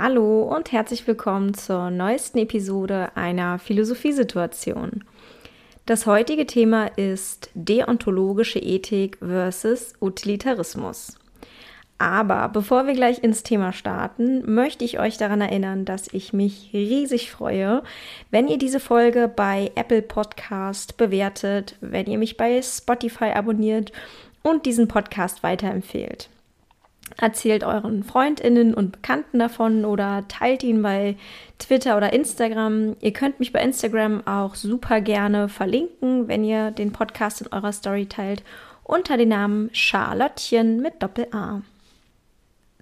Hallo und herzlich willkommen zur neuesten Episode einer Philosophiesituation. Das heutige Thema ist deontologische Ethik versus Utilitarismus. Aber bevor wir gleich ins Thema starten, möchte ich euch daran erinnern, dass ich mich riesig freue, wenn ihr diese Folge bei Apple Podcast bewertet, wenn ihr mich bei Spotify abonniert und diesen Podcast weiterempfehlt. Erzählt euren Freundinnen und Bekannten davon oder teilt ihn bei Twitter oder Instagram. Ihr könnt mich bei Instagram auch super gerne verlinken, wenn ihr den Podcast in eurer Story teilt, unter dem Namen Charlottchen mit Doppel-A.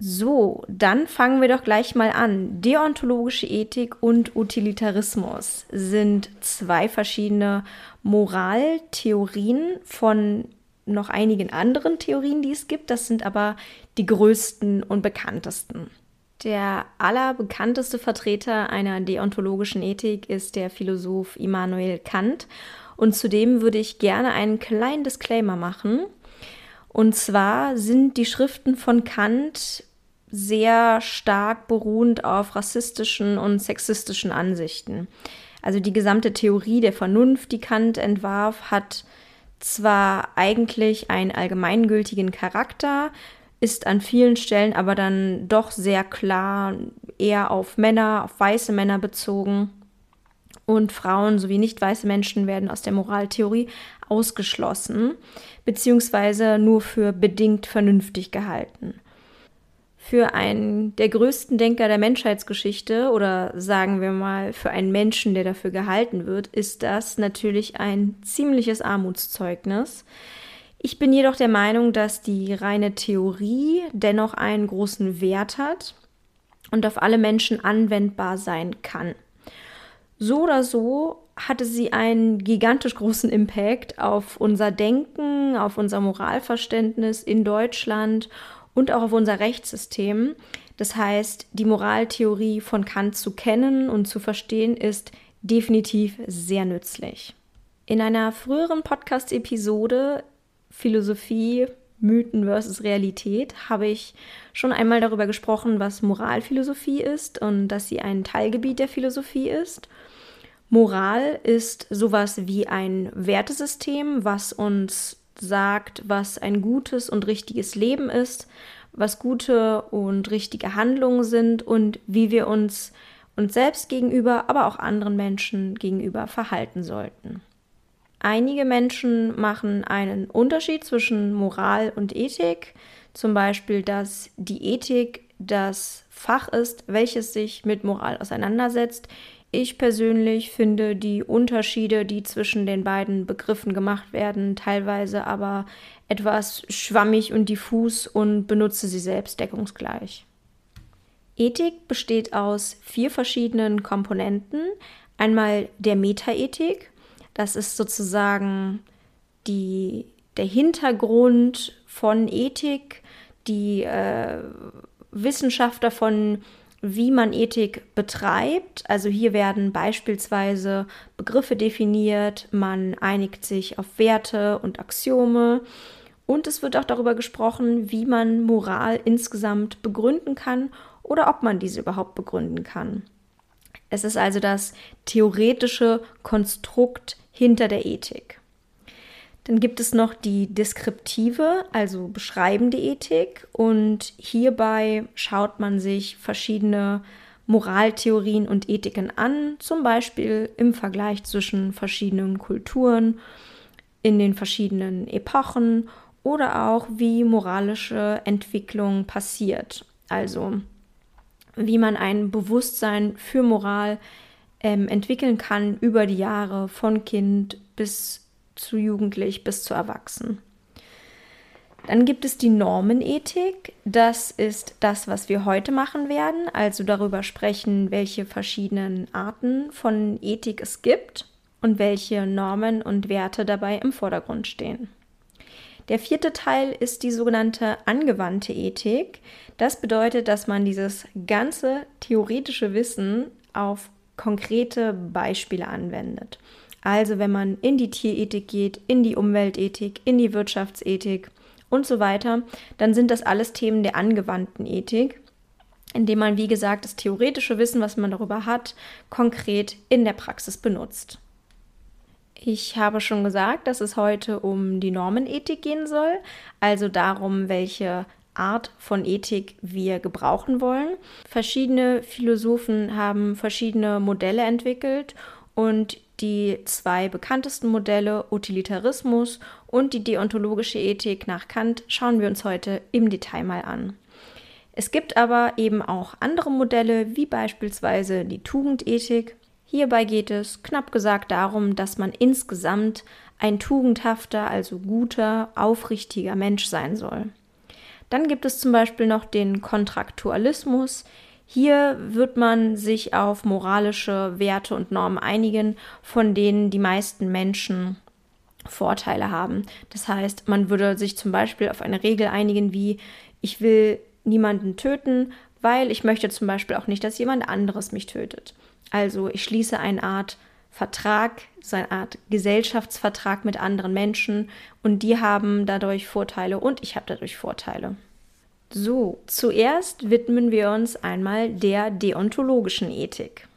So, dann fangen wir doch gleich mal an. Deontologische Ethik und Utilitarismus sind zwei verschiedene Moraltheorien von noch einigen anderen Theorien, die es gibt. Das sind aber die größten und bekanntesten. Der allerbekannteste Vertreter einer deontologischen Ethik ist der Philosoph Immanuel Kant. Und zudem würde ich gerne einen kleinen Disclaimer machen. Und zwar sind die Schriften von Kant sehr stark beruhend auf rassistischen und sexistischen Ansichten. Also die gesamte Theorie der Vernunft, die Kant entwarf, hat zwar eigentlich einen allgemeingültigen Charakter, ist an vielen Stellen aber dann doch sehr klar eher auf Männer, auf weiße Männer bezogen. Und Frauen sowie nicht weiße Menschen werden aus der Moraltheorie ausgeschlossen, beziehungsweise nur für bedingt vernünftig gehalten für einen der größten Denker der Menschheitsgeschichte oder sagen wir mal für einen Menschen, der dafür gehalten wird, ist das natürlich ein ziemliches Armutszeugnis. Ich bin jedoch der Meinung, dass die reine Theorie dennoch einen großen Wert hat und auf alle Menschen anwendbar sein kann. So oder so hatte sie einen gigantisch großen Impact auf unser Denken, auf unser Moralverständnis in Deutschland und auch auf unser Rechtssystem. Das heißt, die Moraltheorie von Kant zu kennen und zu verstehen ist definitiv sehr nützlich. In einer früheren Podcast-Episode Philosophie, Mythen versus Realität habe ich schon einmal darüber gesprochen, was Moralphilosophie ist und dass sie ein Teilgebiet der Philosophie ist. Moral ist sowas wie ein Wertesystem, was uns sagt, was ein gutes und richtiges Leben ist, was gute und richtige Handlungen sind und wie wir uns uns selbst gegenüber, aber auch anderen Menschen gegenüber verhalten sollten. Einige Menschen machen einen Unterschied zwischen Moral und Ethik, zum Beispiel, dass die Ethik das Fach ist, welches sich mit Moral auseinandersetzt, ich persönlich finde die Unterschiede, die zwischen den beiden Begriffen gemacht werden, teilweise aber etwas schwammig und diffus und benutze sie selbst deckungsgleich. Ethik besteht aus vier verschiedenen Komponenten. Einmal der Metaethik, das ist sozusagen die, der Hintergrund von Ethik, die äh, Wissenschaft davon, wie man Ethik betreibt. Also hier werden beispielsweise Begriffe definiert, man einigt sich auf Werte und Axiome und es wird auch darüber gesprochen, wie man Moral insgesamt begründen kann oder ob man diese überhaupt begründen kann. Es ist also das theoretische Konstrukt hinter der Ethik. Dann gibt es noch die deskriptive, also beschreibende Ethik. Und hierbei schaut man sich verschiedene Moraltheorien und Ethiken an, zum Beispiel im Vergleich zwischen verschiedenen Kulturen, in den verschiedenen Epochen oder auch wie moralische Entwicklung passiert. Also wie man ein Bewusstsein für Moral ähm, entwickeln kann über die Jahre von Kind bis zu jugendlich bis zu erwachsen. Dann gibt es die Normenethik. Das ist das, was wir heute machen werden, also darüber sprechen, welche verschiedenen Arten von Ethik es gibt und welche Normen und Werte dabei im Vordergrund stehen. Der vierte Teil ist die sogenannte angewandte Ethik. Das bedeutet, dass man dieses ganze theoretische Wissen auf konkrete Beispiele anwendet. Also wenn man in die Tierethik geht, in die Umweltethik, in die Wirtschaftsethik und so weiter, dann sind das alles Themen der angewandten Ethik. indem man, wie gesagt, das theoretische Wissen, was man darüber hat, konkret in der Praxis benutzt. Ich habe schon gesagt, dass es heute um die Normenethik gehen soll, also darum, welche Art von Ethik wir gebrauchen wollen. Verschiedene Philosophen haben verschiedene Modelle entwickelt und die zwei bekanntesten Modelle, Utilitarismus und die deontologische Ethik nach Kant, schauen wir uns heute im Detail mal an. Es gibt aber eben auch andere Modelle, wie beispielsweise die Tugendethik. Hierbei geht es knapp gesagt darum, dass man insgesamt ein tugendhafter, also guter, aufrichtiger Mensch sein soll. Dann gibt es zum Beispiel noch den Kontraktualismus. Hier wird man sich auf moralische Werte und Normen einigen, von denen die meisten Menschen Vorteile haben. Das heißt, man würde sich zum Beispiel auf eine Regel einigen wie ich will niemanden töten, weil ich möchte zum Beispiel auch nicht, dass jemand anderes mich tötet. Also ich schließe eine Art Vertrag, so eine Art Gesellschaftsvertrag mit anderen Menschen und die haben dadurch Vorteile und ich habe dadurch Vorteile. So, zuerst widmen wir uns einmal der deontologischen Ethik.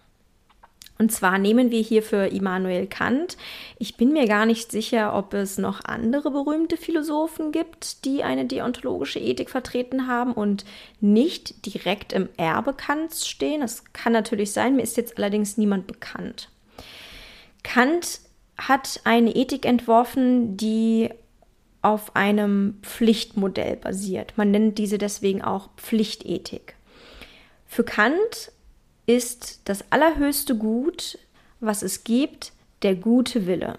Und zwar nehmen wir hier für Immanuel Kant. Ich bin mir gar nicht sicher, ob es noch andere berühmte Philosophen gibt, die eine deontologische Ethik vertreten haben und nicht direkt im Erbe Kants stehen. Das kann natürlich sein, mir ist jetzt allerdings niemand bekannt. Kant hat eine Ethik entworfen, die auf einem Pflichtmodell basiert. Man nennt diese deswegen auch Pflichtethik. Für Kant ist das allerhöchste Gut, was es gibt, der gute Wille.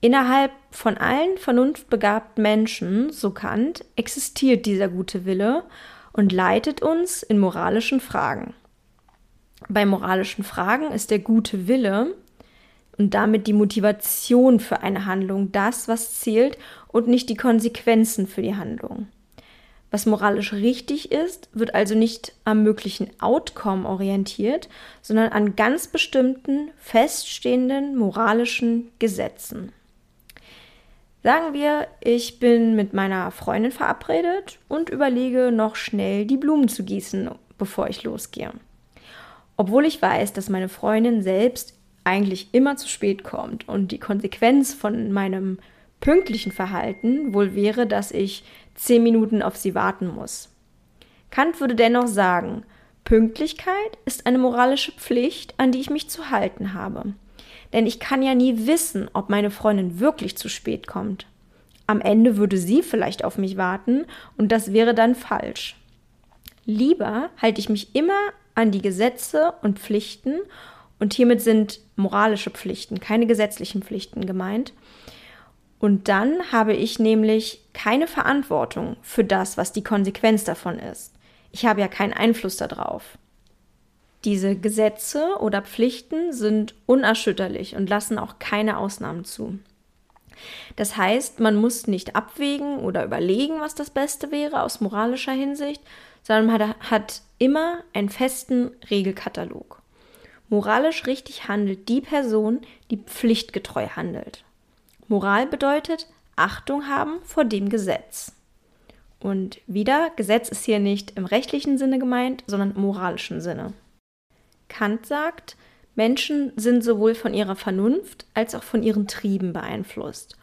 Innerhalb von allen vernunftbegabten Menschen, so Kant, existiert dieser gute Wille und leitet uns in moralischen Fragen. Bei moralischen Fragen ist der gute Wille und damit die Motivation für eine Handlung das, was zählt und nicht die Konsequenzen für die Handlung. Was moralisch richtig ist, wird also nicht am möglichen Outcome orientiert, sondern an ganz bestimmten feststehenden moralischen Gesetzen. Sagen wir, ich bin mit meiner Freundin verabredet und überlege noch schnell die Blumen zu gießen, bevor ich losgehe. Obwohl ich weiß, dass meine Freundin selbst eigentlich immer zu spät kommt und die Konsequenz von meinem pünktlichen Verhalten wohl wäre, dass ich zehn Minuten auf sie warten muss. Kant würde dennoch sagen, Pünktlichkeit ist eine moralische Pflicht, an die ich mich zu halten habe. Denn ich kann ja nie wissen, ob meine Freundin wirklich zu spät kommt. Am Ende würde sie vielleicht auf mich warten und das wäre dann falsch. Lieber halte ich mich immer an die Gesetze und Pflichten und hiermit sind moralische Pflichten, keine gesetzlichen Pflichten gemeint. Und dann habe ich nämlich keine Verantwortung für das, was die Konsequenz davon ist. Ich habe ja keinen Einfluss darauf. Diese Gesetze oder Pflichten sind unerschütterlich und lassen auch keine Ausnahmen zu. Das heißt, man muss nicht abwägen oder überlegen, was das Beste wäre aus moralischer Hinsicht, sondern man hat immer einen festen Regelkatalog. Moralisch richtig handelt die Person, die pflichtgetreu handelt. Moral bedeutet Achtung haben vor dem Gesetz. Und wieder, Gesetz ist hier nicht im rechtlichen Sinne gemeint, sondern im moralischen Sinne. Kant sagt, Menschen sind sowohl von ihrer Vernunft als auch von ihren Trieben beeinflusst.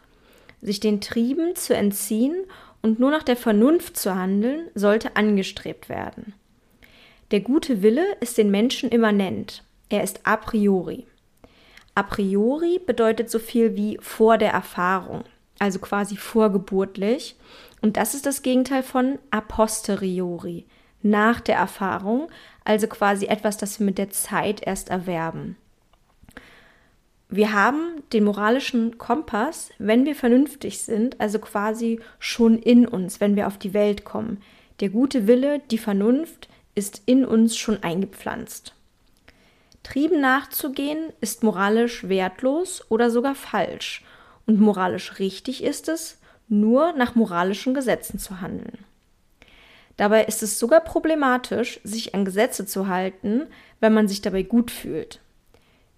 Sich den Trieben zu entziehen und nur nach der Vernunft zu handeln, sollte angestrebt werden. Der gute Wille ist den Menschen immanent. Er ist a priori. A priori bedeutet so viel wie vor der Erfahrung, also quasi vorgeburtlich. Und das ist das Gegenteil von a posteriori, nach der Erfahrung, also quasi etwas, das wir mit der Zeit erst erwerben. Wir haben den moralischen Kompass, wenn wir vernünftig sind, also quasi schon in uns, wenn wir auf die Welt kommen. Der gute Wille, die Vernunft ist in uns schon eingepflanzt. Trieben nachzugehen ist moralisch wertlos oder sogar falsch und moralisch richtig ist es, nur nach moralischen Gesetzen zu handeln. Dabei ist es sogar problematisch, sich an Gesetze zu halten, wenn man sich dabei gut fühlt.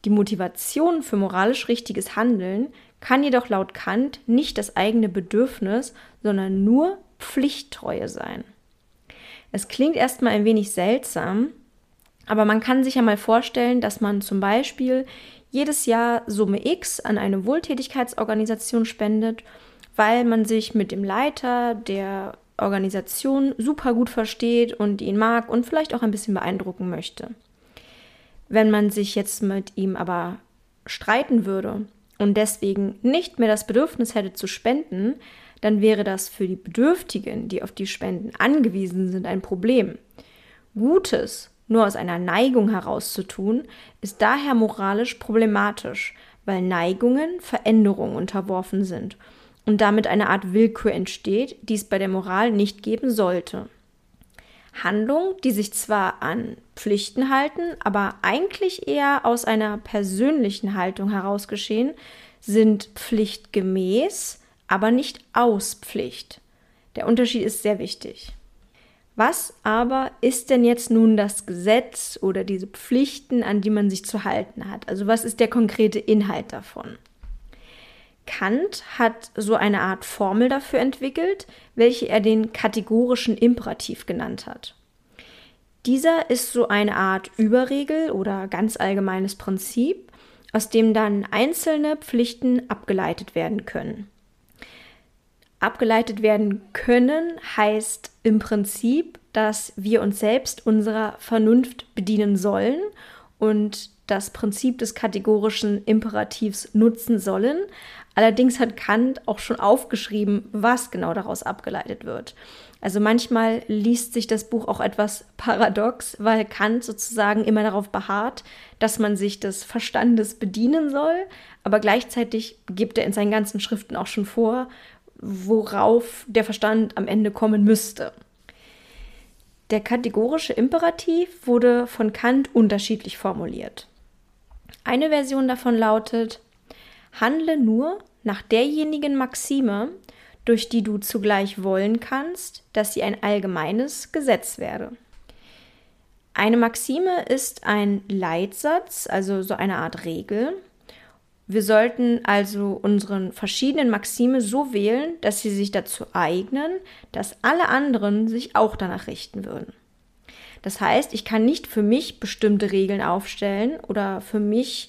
Die Motivation für moralisch richtiges Handeln kann jedoch laut Kant nicht das eigene Bedürfnis, sondern nur Pflichttreue sein. Es klingt erstmal ein wenig seltsam, aber man kann sich ja mal vorstellen, dass man zum Beispiel jedes Jahr Summe X an eine Wohltätigkeitsorganisation spendet, weil man sich mit dem Leiter der Organisation super gut versteht und ihn mag und vielleicht auch ein bisschen beeindrucken möchte. Wenn man sich jetzt mit ihm aber streiten würde und deswegen nicht mehr das Bedürfnis hätte zu spenden, dann wäre das für die Bedürftigen, die auf die Spenden angewiesen sind, ein Problem. Gutes nur aus einer Neigung herauszutun, ist daher moralisch problematisch, weil Neigungen Veränderungen unterworfen sind und damit eine Art Willkür entsteht, die es bei der Moral nicht geben sollte. Handlungen, die sich zwar an Pflichten halten, aber eigentlich eher aus einer persönlichen Haltung heraus geschehen, sind pflichtgemäß, aber nicht aus Pflicht. Der Unterschied ist sehr wichtig. Was aber ist denn jetzt nun das Gesetz oder diese Pflichten, an die man sich zu halten hat? Also was ist der konkrete Inhalt davon? Kant hat so eine Art Formel dafür entwickelt, welche er den kategorischen Imperativ genannt hat. Dieser ist so eine Art Überregel oder ganz allgemeines Prinzip, aus dem dann einzelne Pflichten abgeleitet werden können. Abgeleitet werden können heißt im Prinzip, dass wir uns selbst unserer Vernunft bedienen sollen und das Prinzip des kategorischen Imperativs nutzen sollen, Allerdings hat Kant auch schon aufgeschrieben, was genau daraus abgeleitet wird. Also manchmal liest sich das Buch auch etwas paradox, weil Kant sozusagen immer darauf beharrt, dass man sich des Verstandes bedienen soll, aber gleichzeitig gibt er in seinen ganzen Schriften auch schon vor, worauf der Verstand am Ende kommen müsste. Der kategorische Imperativ wurde von Kant unterschiedlich formuliert. Eine Version davon lautet, Handle nur nach derjenigen Maxime, durch die du zugleich wollen kannst, dass sie ein allgemeines Gesetz werde. Eine Maxime ist ein Leitsatz, also so eine Art Regel. Wir sollten also unseren verschiedenen Maxime so wählen, dass sie sich dazu eignen, dass alle anderen sich auch danach richten würden. Das heißt, ich kann nicht für mich bestimmte Regeln aufstellen oder für mich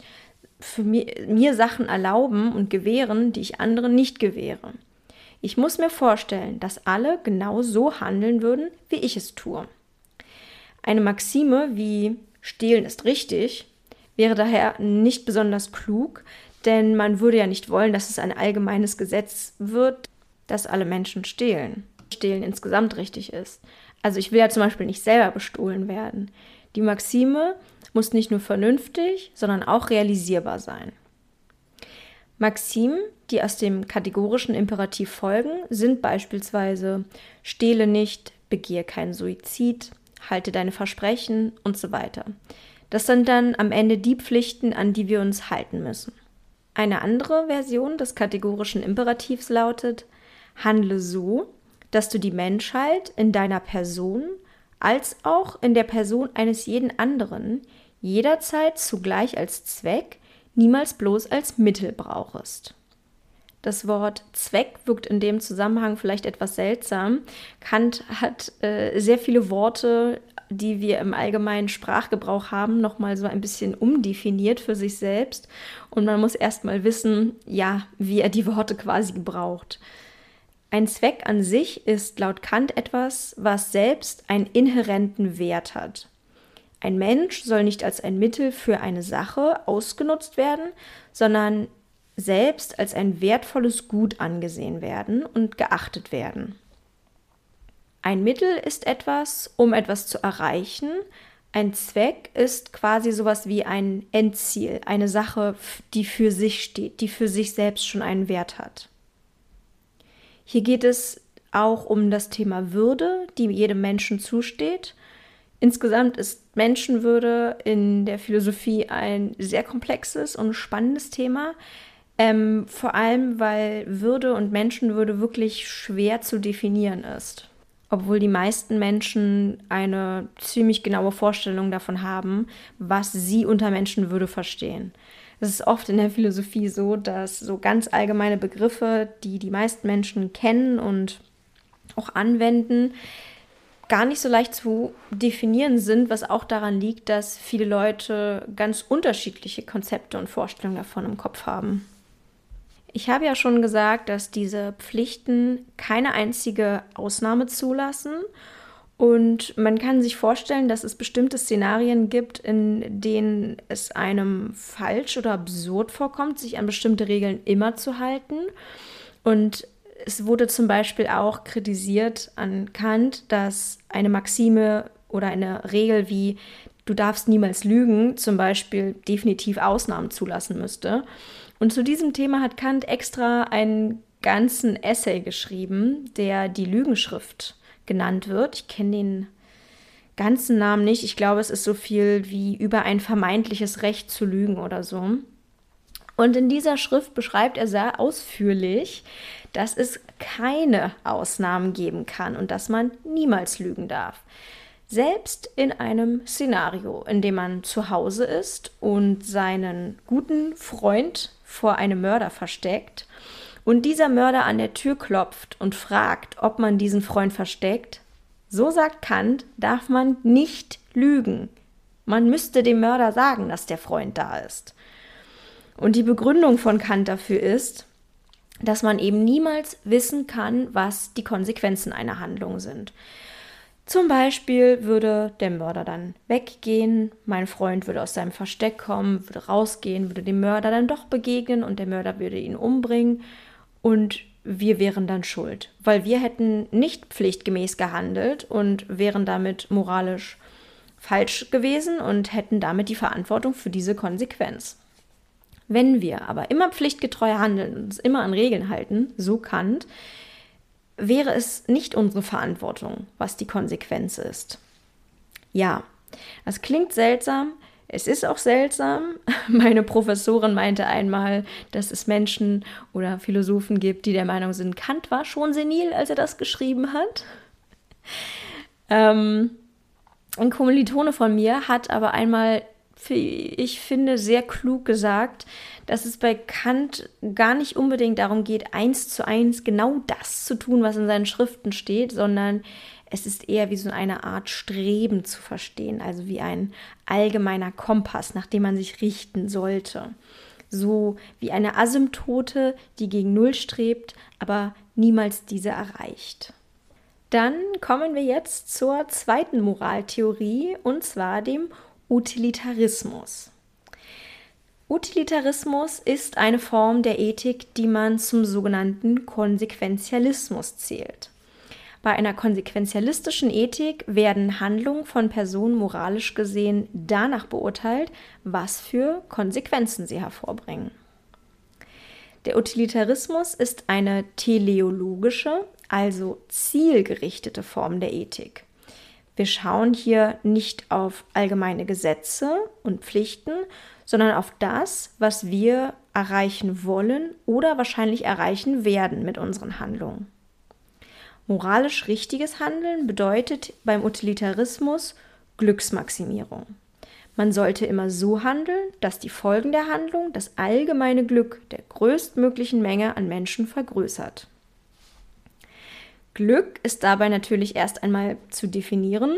für mir, mir Sachen erlauben und gewähren, die ich anderen nicht gewähre. Ich muss mir vorstellen, dass alle genau so handeln würden, wie ich es tue. Eine Maxime wie Stehlen ist richtig wäre daher nicht besonders klug, denn man würde ja nicht wollen, dass es ein allgemeines Gesetz wird, dass alle Menschen stehlen. Stehlen insgesamt richtig ist. Also ich will ja zum Beispiel nicht selber bestohlen werden. Die Maxime muss nicht nur vernünftig, sondern auch realisierbar sein. Maximen, die aus dem kategorischen Imperativ folgen, sind beispielsweise stehle nicht, begehe keinen Suizid, halte deine Versprechen und so weiter. Das sind dann am Ende die Pflichten, an die wir uns halten müssen. Eine andere Version des kategorischen Imperativs lautet, handle so, dass du die Menschheit in deiner Person als auch in der Person eines jeden anderen jederzeit zugleich als Zweck, niemals bloß als Mittel brauchest. Das Wort Zweck wirkt in dem Zusammenhang vielleicht etwas seltsam. Kant hat äh, sehr viele Worte, die wir im allgemeinen Sprachgebrauch haben, nochmal so ein bisschen umdefiniert für sich selbst. Und man muss erstmal wissen, ja, wie er die Worte quasi gebraucht. Ein Zweck an sich ist laut Kant etwas, was selbst einen inhärenten Wert hat. Ein Mensch soll nicht als ein Mittel für eine Sache ausgenutzt werden, sondern selbst als ein wertvolles Gut angesehen werden und geachtet werden. Ein Mittel ist etwas, um etwas zu erreichen. Ein Zweck ist quasi sowas wie ein Endziel, eine Sache, die für sich steht, die für sich selbst schon einen Wert hat. Hier geht es auch um das Thema Würde, die jedem Menschen zusteht Insgesamt ist Menschenwürde in der Philosophie ein sehr komplexes und spannendes Thema. Ähm, vor allem, weil Würde und Menschenwürde wirklich schwer zu definieren ist. Obwohl die meisten Menschen eine ziemlich genaue Vorstellung davon haben, was sie unter Menschenwürde verstehen. Es ist oft in der Philosophie so, dass so ganz allgemeine Begriffe, die die meisten Menschen kennen und auch anwenden, gar nicht so leicht zu definieren sind, was auch daran liegt, dass viele Leute ganz unterschiedliche Konzepte und Vorstellungen davon im Kopf haben. Ich habe ja schon gesagt, dass diese Pflichten keine einzige Ausnahme zulassen und man kann sich vorstellen, dass es bestimmte Szenarien gibt, in denen es einem falsch oder absurd vorkommt, sich an bestimmte Regeln immer zu halten. Und es wurde zum Beispiel auch kritisiert an Kant, dass eine Maxime oder eine Regel wie du darfst niemals lügen zum Beispiel definitiv Ausnahmen zulassen müsste. Und zu diesem Thema hat Kant extra einen ganzen Essay geschrieben, der die Lügenschrift genannt wird. Ich kenne den ganzen Namen nicht. Ich glaube, es ist so viel wie über ein vermeintliches Recht zu lügen oder so. Und in dieser Schrift beschreibt er sehr ausführlich, dass es keine Ausnahmen geben kann und dass man niemals lügen darf. Selbst in einem Szenario, in dem man zu Hause ist und seinen guten Freund vor einem Mörder versteckt und dieser Mörder an der Tür klopft und fragt, ob man diesen Freund versteckt, so sagt Kant, darf man nicht lügen. Man müsste dem Mörder sagen, dass der Freund da ist. Und die Begründung von Kant dafür ist, dass man eben niemals wissen kann, was die Konsequenzen einer Handlung sind. Zum Beispiel würde der Mörder dann weggehen, mein Freund würde aus seinem Versteck kommen, würde rausgehen, würde dem Mörder dann doch begegnen und der Mörder würde ihn umbringen und wir wären dann schuld, weil wir hätten nicht pflichtgemäß gehandelt und wären damit moralisch falsch gewesen und hätten damit die Verantwortung für diese Konsequenz. Wenn wir aber immer pflichtgetreu handeln und uns immer an Regeln halten, so Kant, wäre es nicht unsere Verantwortung, was die Konsequenz ist. Ja, das klingt seltsam, es ist auch seltsam. Meine Professorin meinte einmal, dass es Menschen oder Philosophen gibt, die der Meinung sind, Kant war schon senil, als er das geschrieben hat. Ähm, ein Kommilitone von mir hat aber einmal ich finde, sehr klug gesagt, dass es bei Kant gar nicht unbedingt darum geht, eins zu eins genau das zu tun, was in seinen Schriften steht, sondern es ist eher wie so eine Art Streben zu verstehen, also wie ein allgemeiner Kompass, nach dem man sich richten sollte. So wie eine Asymptote, die gegen Null strebt, aber niemals diese erreicht. Dann kommen wir jetzt zur zweiten Moraltheorie, und zwar dem Utilitarismus. Utilitarismus ist eine Form der Ethik, die man zum sogenannten Konsequenzialismus zählt. Bei einer konsequenzialistischen Ethik werden Handlungen von Personen moralisch gesehen danach beurteilt, was für Konsequenzen sie hervorbringen. Der Utilitarismus ist eine teleologische, also zielgerichtete Form der Ethik. Wir schauen hier nicht auf allgemeine Gesetze und Pflichten, sondern auf das, was wir erreichen wollen oder wahrscheinlich erreichen werden mit unseren Handlungen. Moralisch richtiges Handeln bedeutet beim Utilitarismus Glücksmaximierung. Man sollte immer so handeln, dass die Folgen der Handlung das allgemeine Glück der größtmöglichen Menge an Menschen vergrößert. Glück ist dabei natürlich erst einmal zu definieren.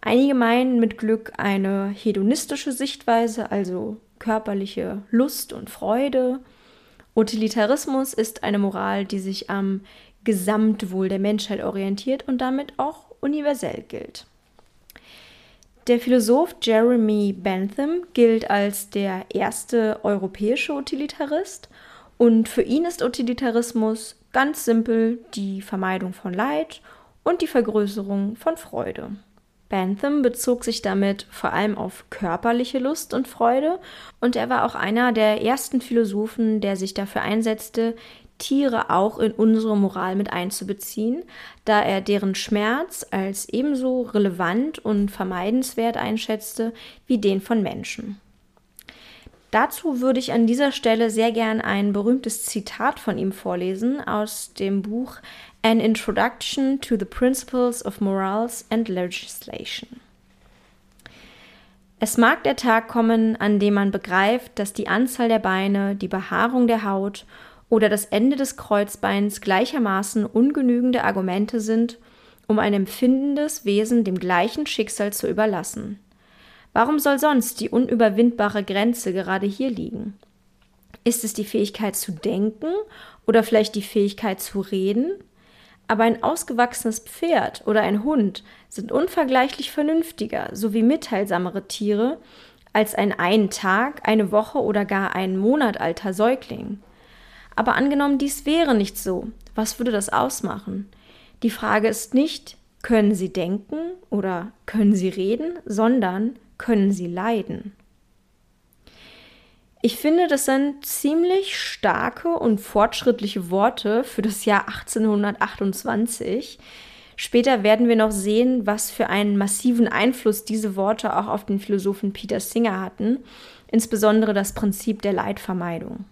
Einige meinen mit Glück eine hedonistische Sichtweise, also körperliche Lust und Freude. Utilitarismus ist eine Moral, die sich am Gesamtwohl der Menschheit orientiert und damit auch universell gilt. Der Philosoph Jeremy Bentham gilt als der erste europäische Utilitarist und für ihn ist Utilitarismus Ganz simpel die Vermeidung von Leid und die Vergrößerung von Freude. Bentham bezog sich damit vor allem auf körperliche Lust und Freude und er war auch einer der ersten Philosophen, der sich dafür einsetzte, Tiere auch in unsere Moral mit einzubeziehen, da er deren Schmerz als ebenso relevant und vermeidenswert einschätzte wie den von Menschen. Dazu würde ich an dieser Stelle sehr gern ein berühmtes Zitat von ihm vorlesen aus dem Buch An Introduction to the Principles of Morals and Legislation. Es mag der Tag kommen, an dem man begreift, dass die Anzahl der Beine, die Behaarung der Haut oder das Ende des Kreuzbeins gleichermaßen ungenügende Argumente sind, um ein empfindendes Wesen dem gleichen Schicksal zu überlassen. Warum soll sonst die unüberwindbare Grenze gerade hier liegen? Ist es die Fähigkeit zu denken oder vielleicht die Fähigkeit zu reden? Aber ein ausgewachsenes Pferd oder ein Hund sind unvergleichlich vernünftiger sowie mitteilsamere Tiere als ein einen Tag, eine Woche oder gar ein Monat alter Säugling. Aber angenommen, dies wäre nicht so, was würde das ausmachen? Die Frage ist nicht, können Sie denken oder können Sie reden, sondern können Sie leiden? Ich finde, das sind ziemlich starke und fortschrittliche Worte für das Jahr 1828. Später werden wir noch sehen, was für einen massiven Einfluss diese Worte auch auf den Philosophen Peter Singer hatten, insbesondere das Prinzip der Leidvermeidung.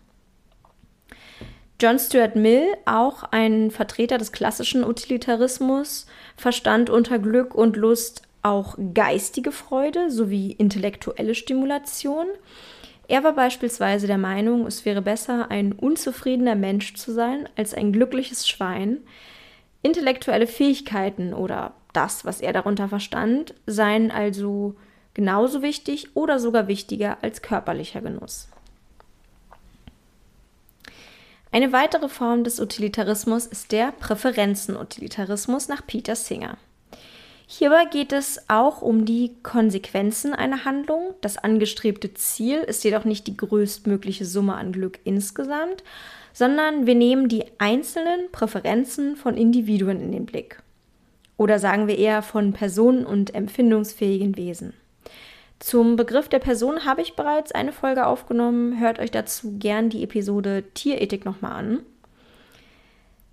John Stuart Mill, auch ein Vertreter des klassischen Utilitarismus, verstand unter Glück und Lust auch geistige Freude sowie intellektuelle Stimulation er war beispielsweise der Meinung, es wäre besser, ein unzufriedener Mensch zu sein, als ein glückliches Schwein. Intellektuelle Fähigkeiten oder das, was er darunter verstand, seien also genauso wichtig oder sogar wichtiger als körperlicher Genuss. Eine weitere Form des Utilitarismus ist der Präferenzenutilitarismus nach Peter Singer. Hierbei geht es auch um die Konsequenzen einer Handlung. Das angestrebte Ziel ist jedoch nicht die größtmögliche Summe an Glück insgesamt, sondern wir nehmen die einzelnen Präferenzen von Individuen in den Blick. Oder sagen wir eher von Personen und empfindungsfähigen Wesen. Zum Begriff der Person habe ich bereits eine Folge aufgenommen. Hört euch dazu gern die Episode Tierethik nochmal an.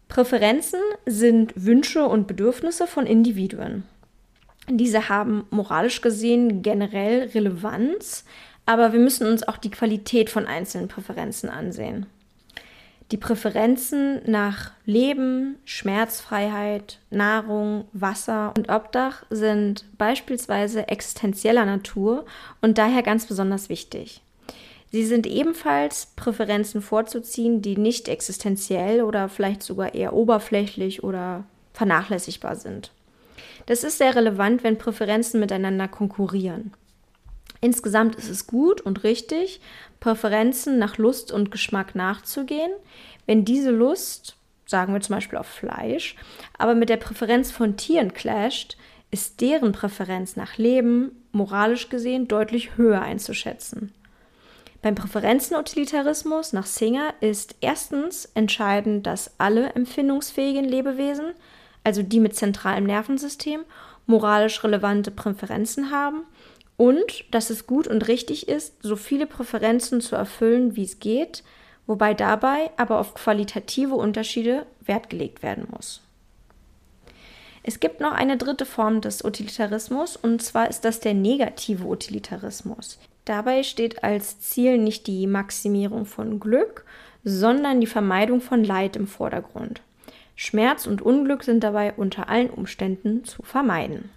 Präferenzen sind Wünsche und Bedürfnisse von Individuen. Diese haben moralisch gesehen generell Relevanz, aber wir müssen uns auch die Qualität von einzelnen Präferenzen ansehen. Die Präferenzen nach Leben, Schmerzfreiheit, Nahrung, Wasser und Obdach sind beispielsweise existenzieller Natur und daher ganz besonders wichtig. Sie sind ebenfalls Präferenzen vorzuziehen, die nicht existenziell oder vielleicht sogar eher oberflächlich oder vernachlässigbar sind. Das ist sehr relevant, wenn Präferenzen miteinander konkurrieren. Insgesamt ist es gut und richtig, Präferenzen nach Lust und Geschmack nachzugehen, wenn diese Lust, sagen wir zum Beispiel auf Fleisch, aber mit der Präferenz von Tieren clasht, ist deren Präferenz nach Leben moralisch gesehen deutlich höher einzuschätzen. Beim Präferenzenutilitarismus nach Singer ist erstens entscheidend, dass alle empfindungsfähigen Lebewesen also die mit zentralem Nervensystem, moralisch relevante Präferenzen haben und dass es gut und richtig ist, so viele Präferenzen zu erfüllen, wie es geht, wobei dabei aber auf qualitative Unterschiede Wert gelegt werden muss. Es gibt noch eine dritte Form des Utilitarismus, und zwar ist das der negative Utilitarismus. Dabei steht als Ziel nicht die Maximierung von Glück, sondern die Vermeidung von Leid im Vordergrund. Schmerz und Unglück sind dabei unter allen Umständen zu vermeiden.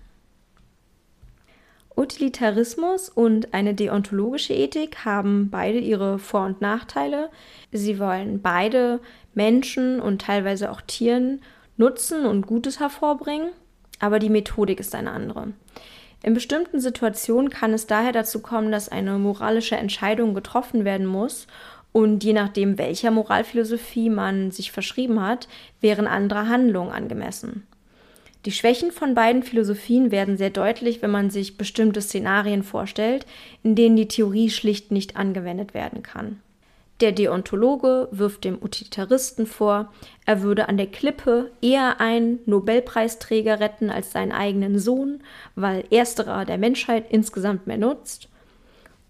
Utilitarismus und eine deontologische Ethik haben beide ihre Vor- und Nachteile. Sie wollen beide Menschen und teilweise auch Tieren Nutzen und Gutes hervorbringen, aber die Methodik ist eine andere. In bestimmten Situationen kann es daher dazu kommen, dass eine moralische Entscheidung getroffen werden muss und je nachdem, welcher Moralphilosophie man sich verschrieben hat, wären andere Handlungen angemessen. Die Schwächen von beiden Philosophien werden sehr deutlich, wenn man sich bestimmte Szenarien vorstellt, in denen die Theorie schlicht nicht angewendet werden kann. Der Deontologe wirft dem Utilitaristen vor, er würde an der Klippe eher einen Nobelpreisträger retten als seinen eigenen Sohn, weil ersterer der Menschheit insgesamt mehr nutzt.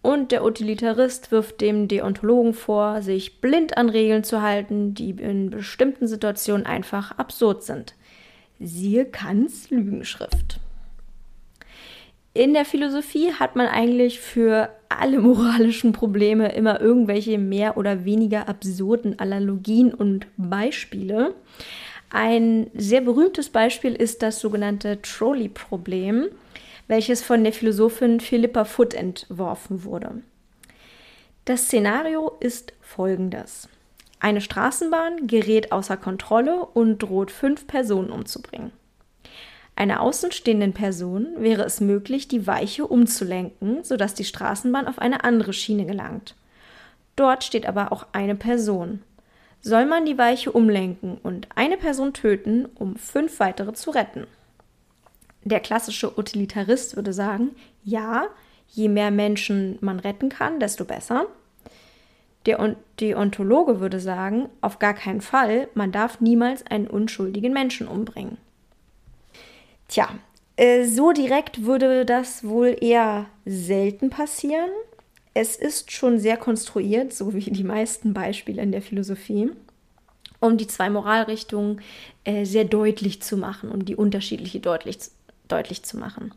Und der Utilitarist wirft dem Deontologen vor, sich blind an Regeln zu halten, die in bestimmten Situationen einfach absurd sind. Siehe Kants Lügenschrift. In der Philosophie hat man eigentlich für alle moralischen Probleme immer irgendwelche mehr oder weniger absurden Analogien und Beispiele. Ein sehr berühmtes Beispiel ist das sogenannte Trolley-Problem welches von der Philosophin Philippa Foot entworfen wurde. Das Szenario ist folgendes. Eine Straßenbahn gerät außer Kontrolle und droht fünf Personen umzubringen. Einer außenstehenden Person wäre es möglich, die Weiche umzulenken, sodass die Straßenbahn auf eine andere Schiene gelangt. Dort steht aber auch eine Person. Soll man die Weiche umlenken und eine Person töten, um fünf weitere zu retten? Der klassische Utilitarist würde sagen, ja, je mehr Menschen man retten kann, desto besser. Der Deontologe würde sagen, auf gar keinen Fall, man darf niemals einen unschuldigen Menschen umbringen. Tja, äh, so direkt würde das wohl eher selten passieren. Es ist schon sehr konstruiert, so wie die meisten Beispiele in der Philosophie, um die zwei Moralrichtungen äh, sehr deutlich zu machen, um die unterschiedliche deutlich, deutlich zu machen.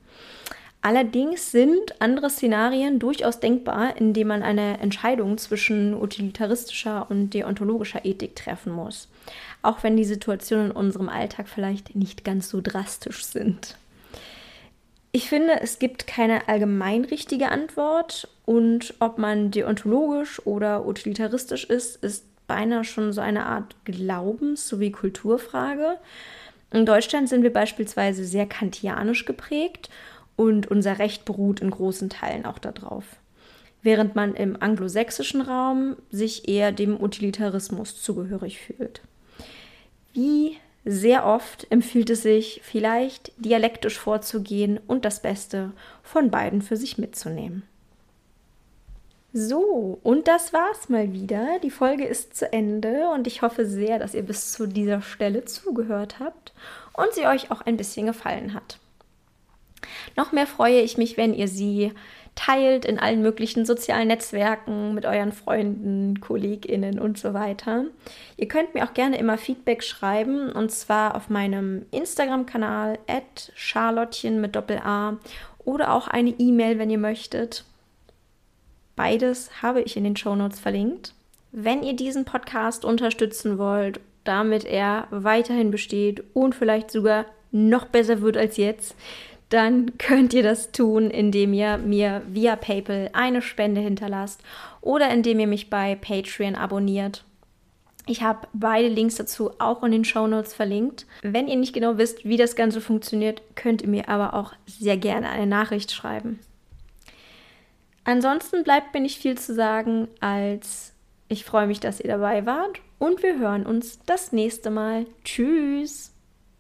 Allerdings sind andere Szenarien durchaus denkbar, in denen man eine Entscheidung zwischen utilitaristischer und deontologischer Ethik treffen muss, auch wenn die Situationen in unserem Alltag vielleicht nicht ganz so drastisch sind. Ich finde, es gibt keine allgemein richtige Antwort und ob man deontologisch oder utilitaristisch ist, ist beinahe schon so eine Art Glaubens- sowie Kulturfrage. In Deutschland sind wir beispielsweise sehr kantianisch geprägt und unser Recht beruht in großen Teilen auch darauf. Während man im anglosächsischen Raum sich eher dem Utilitarismus zugehörig fühlt. Wie sehr oft empfiehlt es sich, vielleicht dialektisch vorzugehen und das Beste von beiden für sich mitzunehmen. So, und das war's mal wieder. Die Folge ist zu Ende und ich hoffe sehr, dass ihr bis zu dieser Stelle zugehört habt und sie euch auch ein bisschen gefallen hat. Noch mehr freue ich mich, wenn ihr sie teilt in allen möglichen sozialen Netzwerken mit euren Freunden, KollegInnen und so weiter. Ihr könnt mir auch gerne immer Feedback schreiben und zwar auf meinem Instagram-Kanal charlottchen mit Doppel-A oder auch eine E-Mail, wenn ihr möchtet. Beides habe ich in den Shownotes verlinkt. Wenn ihr diesen Podcast unterstützen wollt, damit er weiterhin besteht und vielleicht sogar noch besser wird als jetzt, dann könnt ihr das tun, indem ihr mir via PayPal eine Spende hinterlasst oder indem ihr mich bei Patreon abonniert. Ich habe beide Links dazu auch in den Show Notes verlinkt. Wenn ihr nicht genau wisst, wie das Ganze funktioniert, könnt ihr mir aber auch sehr gerne eine Nachricht schreiben. Ansonsten bleibt mir nicht viel zu sagen, als ich freue mich, dass ihr dabei wart und wir hören uns das nächste Mal. Tschüss!